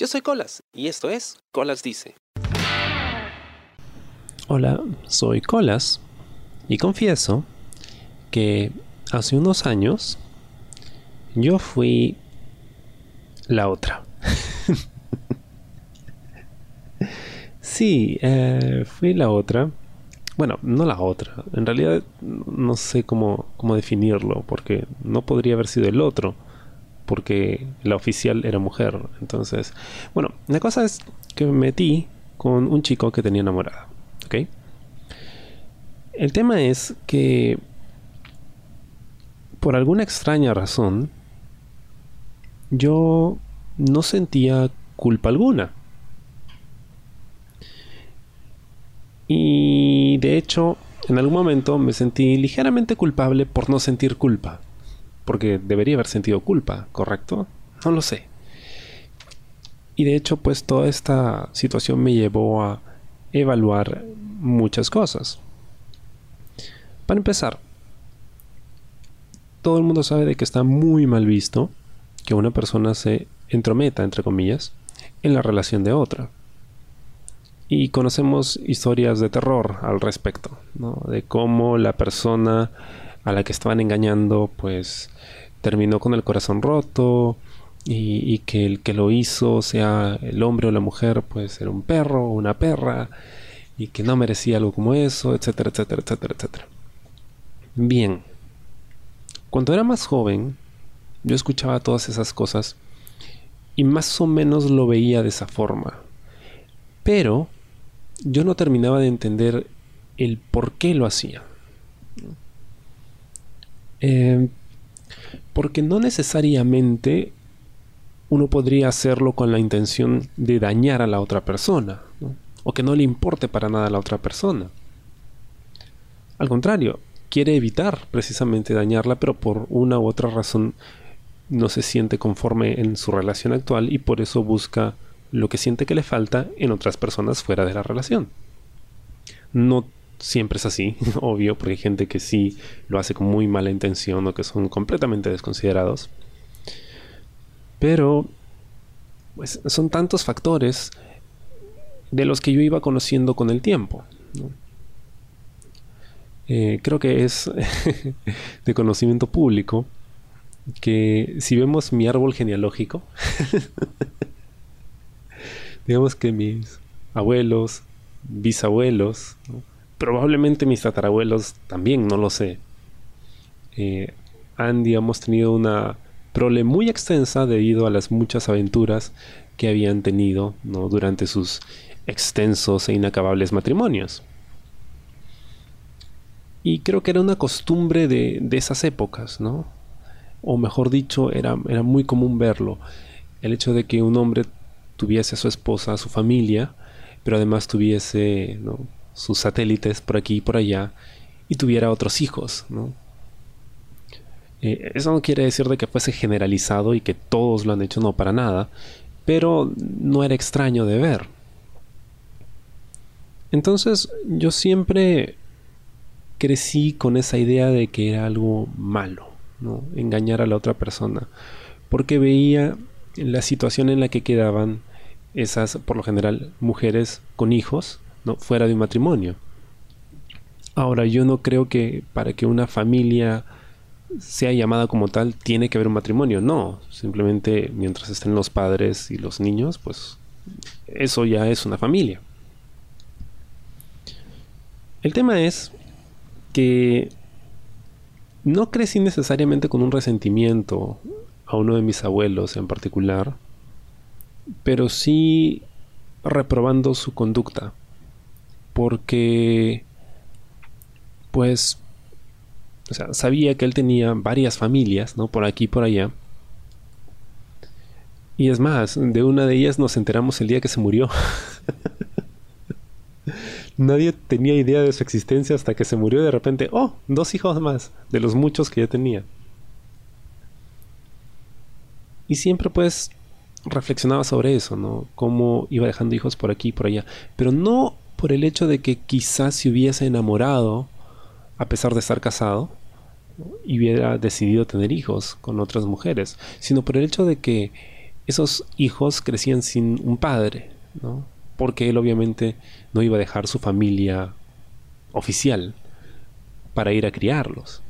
Yo soy Colas y esto es Colas Dice. Hola, soy Colas y confieso que hace unos años yo fui la otra. sí, eh, fui la otra. Bueno, no la otra. En realidad no sé cómo, cómo definirlo porque no podría haber sido el otro porque la oficial era mujer. Entonces, bueno, la cosa es que me metí con un chico que tenía enamorada. ¿Ok? El tema es que por alguna extraña razón yo no sentía culpa alguna. Y de hecho, en algún momento me sentí ligeramente culpable por no sentir culpa porque debería haber sentido culpa, ¿correcto? No lo sé. Y de hecho, pues toda esta situación me llevó a evaluar muchas cosas. Para empezar, todo el mundo sabe de que está muy mal visto que una persona se entrometa, entre comillas, en la relación de otra. Y conocemos historias de terror al respecto, de cómo la persona a la que estaban engañando, pues terminó con el corazón roto y, que el que lo hizo, sea el hombre o la mujer, pues era un perro o una perra y que no merecía algo como eso, etcétera, etcétera, etcétera, etcétera. Bien, cuando era más joven, yo escuchaba todas esas cosas y más o menos lo veía de esa forma. Pero yo no terminaba de entender el por qué lo hacía. Eh, porque no necesariamente uno podría hacerlo con la intención de dañar a la otra persona, o que no le importe para nada a la otra persona. Al contrario, quiere evitar precisamente dañarla, pero por una u otra razón no se siente conforme en su relación actual y por eso busca lo que siente que le falta en otras personas fuera de la relación. No siempre es así, obvio, porque hay gente que sí lo hace con muy mala intención o que son completamente desconsiderados. Pero pues, son tantos factores de los que yo iba conociendo con el tiempo. Eh, creo que es de conocimiento público que si vemos mi árbol genealógico, digamos que mis abuelos, bisabuelos, probablemente mis tatarabuelos también, no lo sé. Eh, han, tenido una prole muy extensa debido a las muchas aventuras que habían tenido durante sus extensos e inacabables matrimonios. Y creo que era una costumbre de, esas épocas, ¿no? O mejor dicho, era, era muy común verlo. El hecho de que un hombre tuviese a su esposa, a su familia, pero además tuviese ¿no? Sus satélites por aquí y por allá y tuviera otros hijos, ¿no? Eh, eso no quiere decir de que fuese generalizado y que todos lo han hecho, no, para nada, pero no era extraño de ver. Entonces yo siempre crecí con esa idea de que era algo malo. Engañar a la otra persona, porque veía la situación en la que quedaban esas, por lo general, mujeres con hijos, ¿no? fuera de un matrimonio. Ahora, yo no creo que para que una familia sea llamada como tal tiene que haber un matrimonio, no, simplemente mientras estén los padres y los niños, pues eso ya es una familia. El tema es que no crecí necesariamente con un resentimiento a uno de mis abuelos en particular, pero sí reprobando su conducta porque pues o sea, sabía que él tenía varias familias, ¿no? Por aquí y por allá. Y es más, de una de ellas nos enteramos el día que se murió. Nadie tenía idea de su existencia hasta que se murió de repente. Oh, dos hijos más, de los muchos que ya tenía. Y siempre pues reflexionaba sobre eso, ¿no? Cómo iba dejando hijos por aquí y por allá. Pero no por el hecho de que quizás se hubiese enamorado a pesar de estar casado y hubiera decidido tener hijos con otras mujeres, sino por el hecho de que esos hijos crecían sin un padre, ¿no? Porque él obviamente no iba a dejar su familia oficial para ir a criarlos.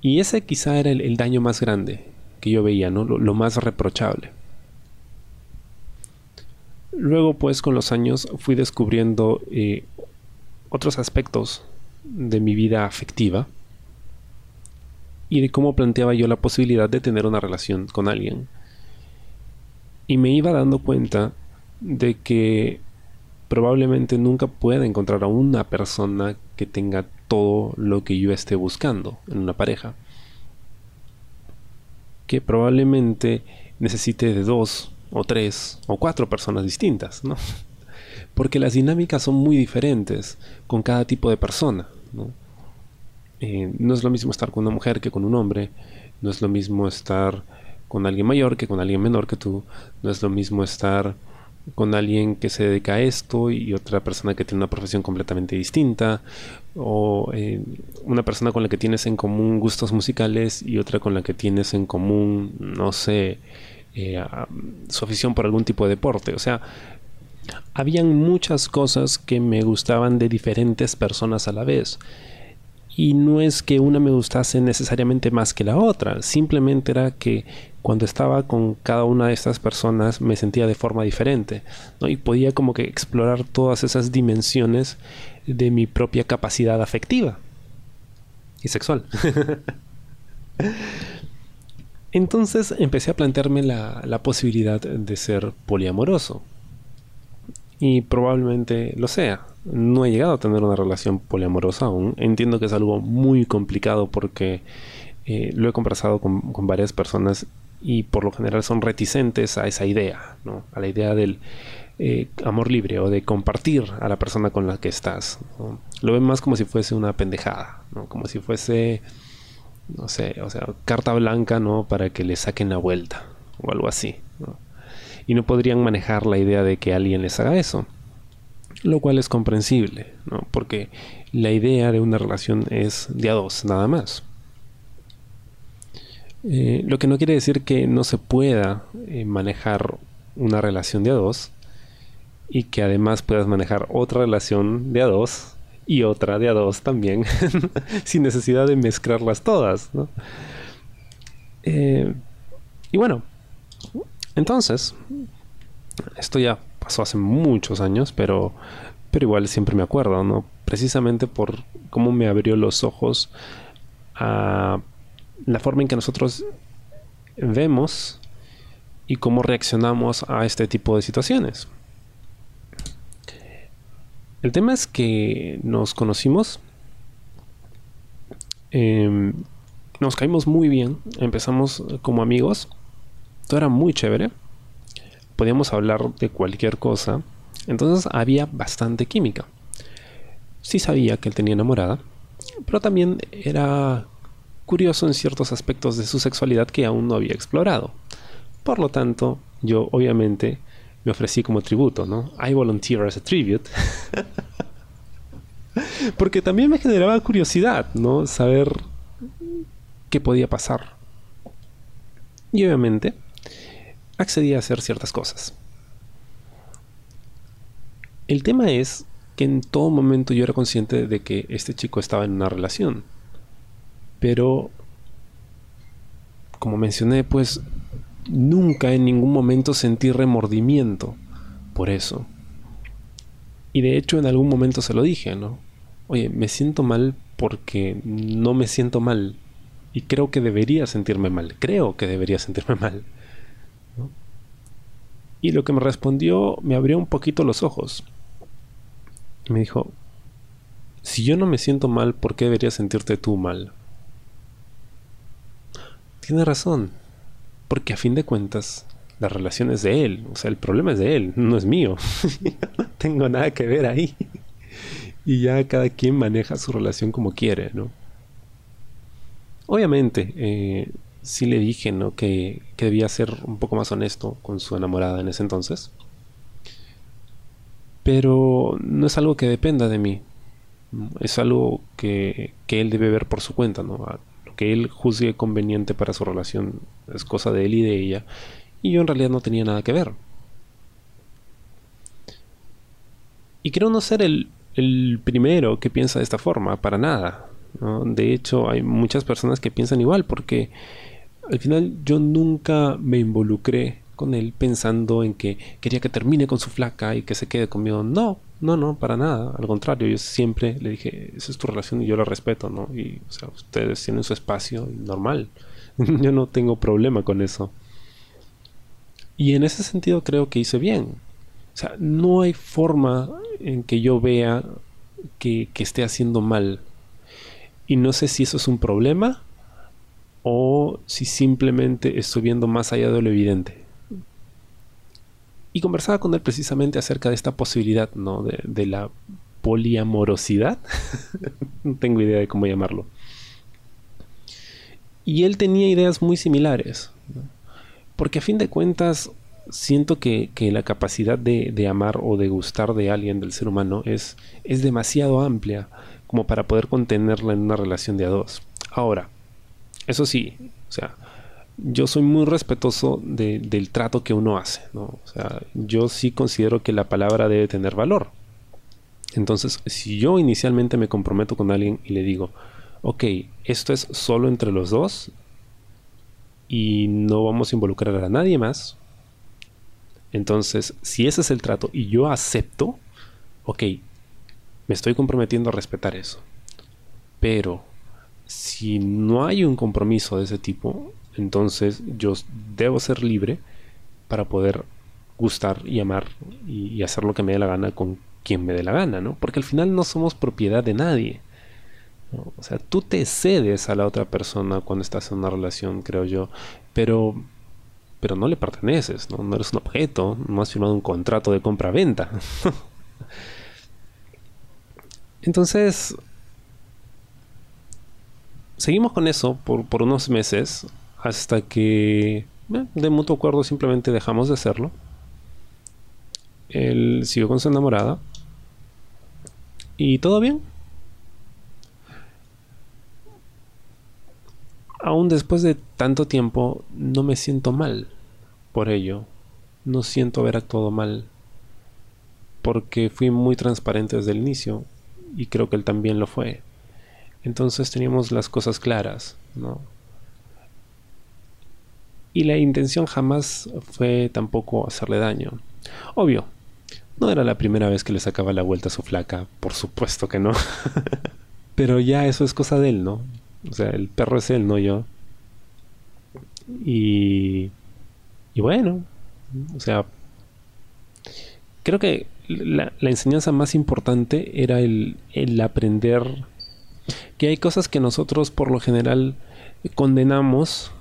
Y ese quizá era el, daño más grande que yo veía, ¿no? Lo, más reprochable. Luego, pues, con los años fui descubriendo eh, otros aspectos de mi vida afectiva y de cómo planteaba yo la posibilidad de tener una relación con alguien. Y me iba dando cuenta de que probablemente nunca pueda encontrar a una persona que tenga todo lo que yo esté buscando en una pareja. Que probablemente necesite de dos o tres o cuatro personas distintas, ¿no? Porque las dinámicas son muy diferentes con cada tipo de persona, ¿no? Eh, no es lo mismo estar con una mujer que con un hombre, no es lo mismo estar con alguien mayor que con alguien menor que tú, no es lo mismo estar con alguien que se dedica a esto y otra persona que tiene una profesión completamente distinta, o eh, una persona con la que tienes en común gustos musicales y otra con la que tienes en común, no sé, eh, su afición por algún tipo de deporte. O sea, habían muchas cosas que me gustaban de diferentes personas a la vez. Y no es que una me gustase necesariamente más que la otra, simplemente era que cuando estaba con cada una de estas personas me sentía de forma diferente ¿no? y podía como que explorar todas esas dimensiones de mi propia capacidad afectiva y sexual. Entonces empecé a plantearme la, la posibilidad de ser poliamoroso y probablemente lo sea. No he llegado a tener una relación poliamorosa aún. Entiendo que es algo muy complicado porque eh, lo he conversado con, varias personas y por lo general son reticentes a esa idea, ¿no? a la idea del eh, amor libre o de compartir a la persona con la que estás. Lo ven más como si fuese una pendejada, ¿no? como si fuese, no sé, o sea, carta blanca ¿no? para que le saquen la vuelta o algo así. Y no podrían manejar la idea de que alguien les haga eso lo cual es comprensible, ¿no? porque la idea de una relación es de a dos, nada más. Eh, lo que no quiere decir que no se pueda eh, manejar una relación de a dos y que además puedas manejar otra relación de a dos y otra de a dos también sin necesidad de mezclarlas todas. Eh, y bueno, entonces, esto ya pasó hace muchos años, pero, pero igual siempre me acuerdo, ¿no? Precisamente por cómo me abrió los ojos a la forma en que nosotros vemos y cómo reaccionamos a este tipo de situaciones. El tema es que nos conocimos, em, nos caímos muy bien, empezamos como amigos, todo era muy chévere, podíamos hablar de cualquier cosa, entonces había bastante química. Sí sabía que él tenía enamorada, pero también era curioso en ciertos aspectos de su sexualidad que aún no había explorado. Por lo tanto, yo obviamente me ofrecí como tributo, ¿no? I volunteer as a tribute. Porque también me generaba curiosidad, ¿no? Saber qué podía pasar. Y obviamente accedí a hacer ciertas cosas. El tema es que en todo momento yo era consciente de que este chico estaba en una relación. Pero, como mencioné, pues nunca en ningún momento sentí remordimiento por eso. Y de hecho en algún momento se lo dije, ¿no? Oye, me siento mal porque no me siento mal. Y creo que debería sentirme mal. Creo que debería sentirme mal. Y lo que me respondió me abrió un poquito los ojos. Me dijo, si yo no me siento mal, ¿por qué deberías sentirte tú mal? tiene razón. Porque a fin de cuentas, la relación es de él. O sea, el problema es de él, no es mío. no tengo nada que ver ahí. y ya cada quien maneja su relación como quiere, ¿no? Obviamente, eh, sí le dije, ¿no? Que, que, debía ser un poco más honesto con su enamorada en ese entonces. Pero no es algo que dependa de mí. Es algo que, que él debe ver por su cuenta, ¿no? Que él juzgue conveniente para su relación es cosa de él y de ella y yo en realidad no tenía nada que ver. Y creo no ser el, primero que piensa de esta forma, para nada. De hecho, hay muchas personas que piensan igual, porque al final yo nunca me involucré con él pensando en que quería que termine con su flaca y que se quede conmigo. No, no, no, para nada. Al contrario, yo siempre le dije, esa es tu relación y yo la respeto, ¿no? Y, o sea, ustedes tienen su espacio normal. yo no tengo problema con eso. Y en ese sentido creo que hice bien. O sea, no hay forma en que yo vea que, que esté haciendo mal. Y no sé si eso es un problema o si simplemente estoy viendo más allá de lo evidente. Y conversaba con él precisamente acerca de esta posibilidad, ¿no? De, la poliamorosidad. no tengo idea de cómo llamarlo. Y él tenía ideas muy similares. Porque a fin de cuentas, siento que, la capacidad de, amar o de gustar de alguien, del ser humano, es, es demasiado amplia como para poder contenerla en una relación de a dos. Ahora, eso sí, o sea, yo soy muy respetuoso del trato que uno hace, ¿no? O sea, yo sí considero que la palabra debe tener valor. Entonces, si yo inicialmente me comprometo con alguien y le digo, ok, esto es solo entre los dos y no vamos a involucrar a nadie más, entonces, si ese es el trato y yo acepto, ok, me estoy comprometiendo a respetar eso. Pero si no hay un compromiso de ese tipo, entonces yo debo ser libre para poder gustar y amar y, hacer lo que me dé la gana con quien me dé la gana, ¿no? Porque al final no somos propiedad de nadie. O sea, tú te cedes a la otra persona cuando estás en una relación, creo yo, pero, pero no le perteneces, ¿no? No eres un objeto, no has firmado un contrato de compra-venta. Entonces, seguimos con eso por, por unos meses hasta que eh, de mutuo acuerdo simplemente dejamos de hacerlo. Él siguió con su enamorada. Y todo bien. Aún después de tanto tiempo, no me siento mal por ello. No siento haber actuado mal. Porque fui muy transparente desde el inicio. Y creo que él también lo fue. Entonces teníamos las cosas claras, ¿no? Y la intención jamás fue tampoco hacerle daño. Obvio, no era la primera vez que le sacaba la vuelta a su flaca, por supuesto que no. Pero ya eso es cosa de él, ¿no? O sea, el perro es él, no yo. Y, y bueno, o sea, creo que la, enseñanza más importante era el, el aprender que hay cosas que nosotros por lo general condenamos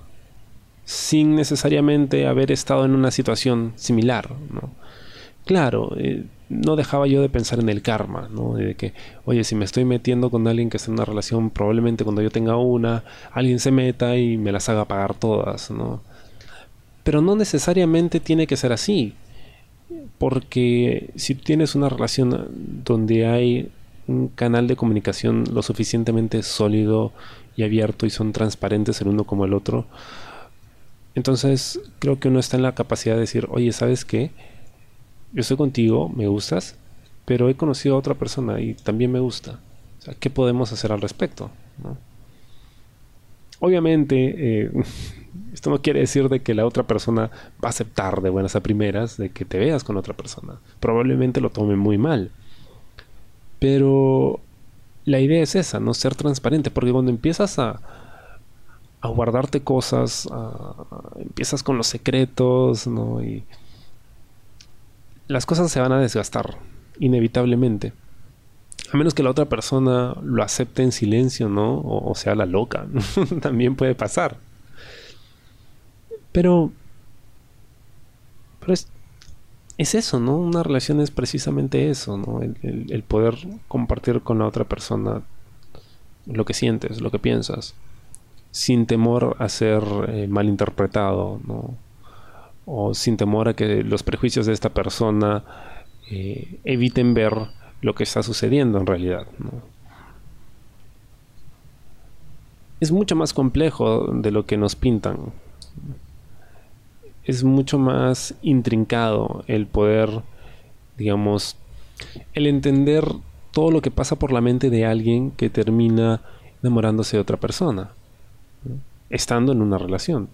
sin necesariamente haber estado en una situación similar. ¿no? Claro, eh, no dejaba yo de pensar en el karma, ¿no? de que, oye, si me estoy metiendo con alguien que está en una relación, probablemente cuando yo tenga una, alguien se meta y me las haga pagar todas. ¿no? Pero no necesariamente tiene que ser así, porque si tienes una relación donde hay un canal de comunicación lo suficientemente sólido y abierto y son transparentes el uno como el otro, entonces creo que uno está en la capacidad de decir, oye, ¿sabes qué? Yo estoy contigo, me gustas, pero he conocido a otra persona y también me gusta. O sea, ¿qué podemos hacer al respecto? Obviamente, eh, esto no quiere decir de que la otra persona va a aceptar de buenas a primeras de que te veas con otra persona. Probablemente lo tome muy mal. Pero la idea es esa, no ser transparente, porque cuando empiezas a, a guardarte cosas, empiezas con los secretos, ¿no? Y las cosas se van a desgastar, inevitablemente. A menos que la otra persona lo acepte en silencio, ¿no? O, sea la loca. También puede pasar. Pero... Pero es, es eso, ¿no? Una relación es precisamente eso, ¿no? el poder compartir con la otra persona lo que sientes, lo que piensas sin temor a ser eh, malinterpretado, o sin temor a que los prejuicios de esta persona eh, eviten ver lo que está sucediendo en realidad. Es mucho más complejo de lo que nos pintan. es mucho más intrincado el poder, digamos, el entender todo lo que pasa por la mente de alguien que termina enamorándose de otra persona, estando en una relación.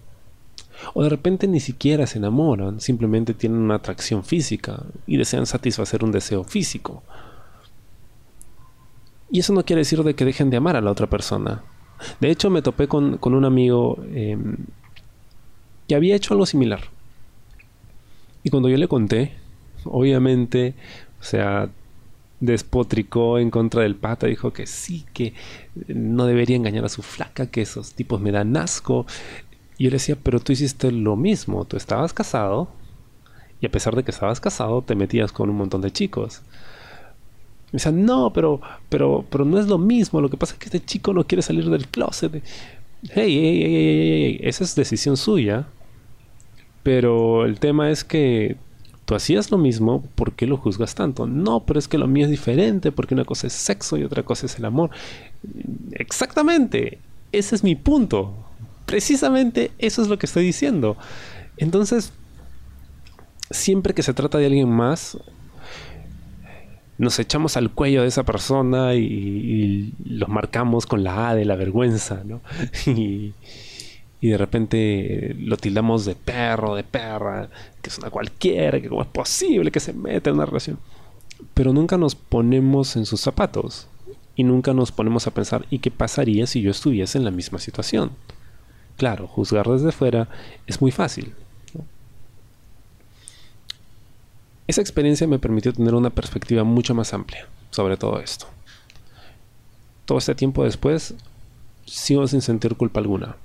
O de repente ni siquiera se enamoran, simplemente tienen una atracción física y desean satisfacer un deseo físico. Y eso no quiere decir de que dejen de amar a la otra persona. De hecho, me topé con, un amigo em, que había hecho algo similar. Y cuando yo le conté, obviamente, o sea, despotricó en contra del pata, dijo que sí, que no debería engañar a su flaca, que esos tipos me dan asco. Y yo le decía, pero tú hiciste lo mismo, tú estabas casado y a pesar de que estabas casado te metías con un montón de chicos. Me decía, no, pero, pero, pero no es lo mismo, lo que pasa es que este chico no quiere salir del closet. Hey, hey, hey, hey, esa es decisión suya. Pero el tema es que tú hacías lo mismo, ¿por qué lo juzgas tanto? No, pero es que lo mío es diferente, porque una cosa es sexo y otra cosa es el amor. Exactamente, ese es mi punto. Precisamente eso es lo que estoy diciendo. Entonces, siempre que se trata de alguien más, nos echamos al cuello de esa persona y, los marcamos con la A de la vergüenza, ¿no? y, y de repente lo tildamos de perro, de perra, que es una cualquiera, que cómo es posible que se meta en una relación. Pero nunca nos ponemos en sus zapatos y nunca nos ponemos a pensar, ¿y qué pasaría si yo estuviese en la misma situación? Claro, juzgar desde fuera es muy fácil. Esa experiencia me permitió tener una perspectiva mucho más amplia sobre todo esto. Todo este tiempo después, sigo sin sentir culpa alguna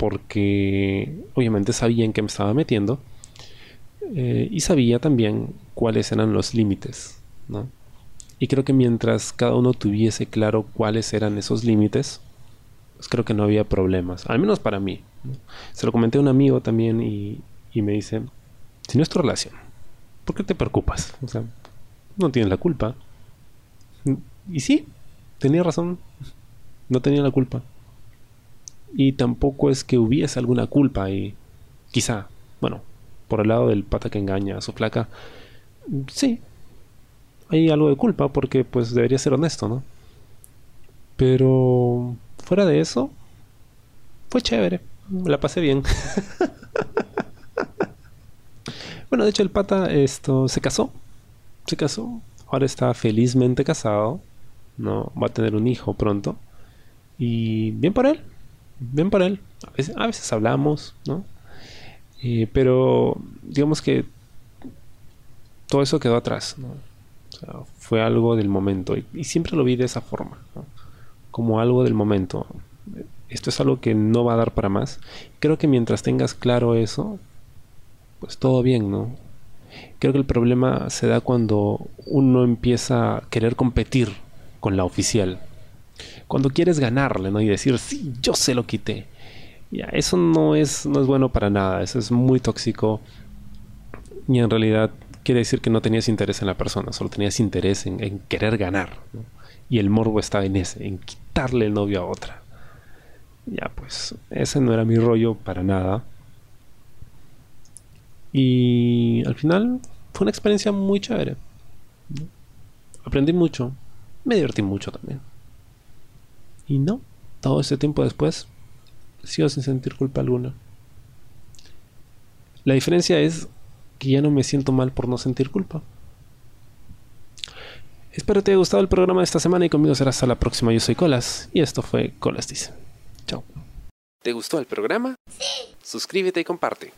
porque obviamente sabía en qué me estaba metiendo eh, y sabía también cuáles eran los límites. Y creo que mientras cada uno tuviese claro cuáles eran esos límites, pues creo que no había problemas, al menos para mí. Se lo comenté a un amigo también y, y me dice, si no es tu relación, ¿por qué te preocupas? O sea, no tienes la culpa. Y sí, tenía razón, no tenía la culpa y tampoco es que hubiese alguna culpa y quizá, bueno, por el lado del pata que engaña a su flaca, sí, hay algo de culpa porque pues debería ser honesto, ¿no? Pero fuera de eso, fue chévere, la pasé bien. bueno, de hecho el pata esto se casó, se casó, ahora está felizmente casado, no va a tener un hijo pronto y bien por él, ven para él. A veces, hablamos, ¿no? Eh, pero digamos que todo eso quedó atrás, ¿no? fue algo del momento y, siempre lo vi de esa forma, como algo del momento. Esto es algo que no va a dar para más. Creo que mientras tengas claro eso, pues todo bien, ¿no? Creo que el problema se da cuando uno empieza a querer competir con la oficial cuando quieres ganarle, ¿no? Y decir, sí, yo se lo quité. Ya, eso no es, no es bueno para nada, eso es muy tóxico. Y en realidad quiere decir que no tenías interés en la persona, solo tenías interés en, querer ganar. Y el morbo estaba en ese, en quitarle el novio a otra. Ya, pues, ese no era mi rollo para nada. Y al final fue una experiencia muy chévere. Aprendí mucho, me divertí mucho también. Y no, todo ese tiempo después, sigo sin sentir culpa alguna. La diferencia es que ya no me siento mal por no sentir culpa. Espero te haya gustado el programa de esta semana y conmigo será hasta la próxima. Yo soy Colas y esto fue Colas Dice. Chao. ¿Te gustó el programa? Sí. Suscríbete y comparte.